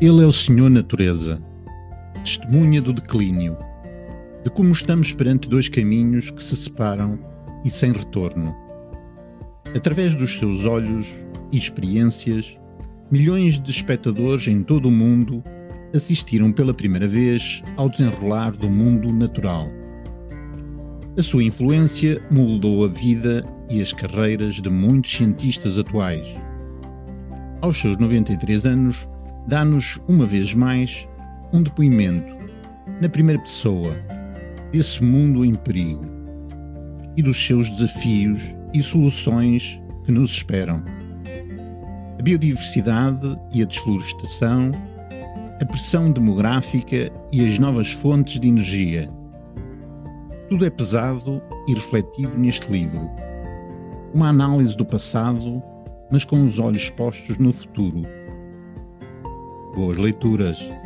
Ele é o Senhor Natureza, testemunha do declínio, de como estamos perante dois caminhos que se separam e sem retorno. Através dos seus olhos e experiências, milhões de espectadores em todo o mundo assistiram pela primeira vez ao desenrolar do mundo natural. A sua influência moldou a vida e as carreiras de muitos cientistas atuais. Aos seus 93 anos, dá-nos, uma vez mais, um depoimento, na primeira pessoa, desse mundo em perigo e dos seus desafios e soluções que nos esperam. A biodiversidade e a desflorestação, a pressão demográfica e as novas fontes de energia. Tudo é pesado e refletido neste livro. Uma análise do passado, mas com os olhos postos no futuro. Boas leituras!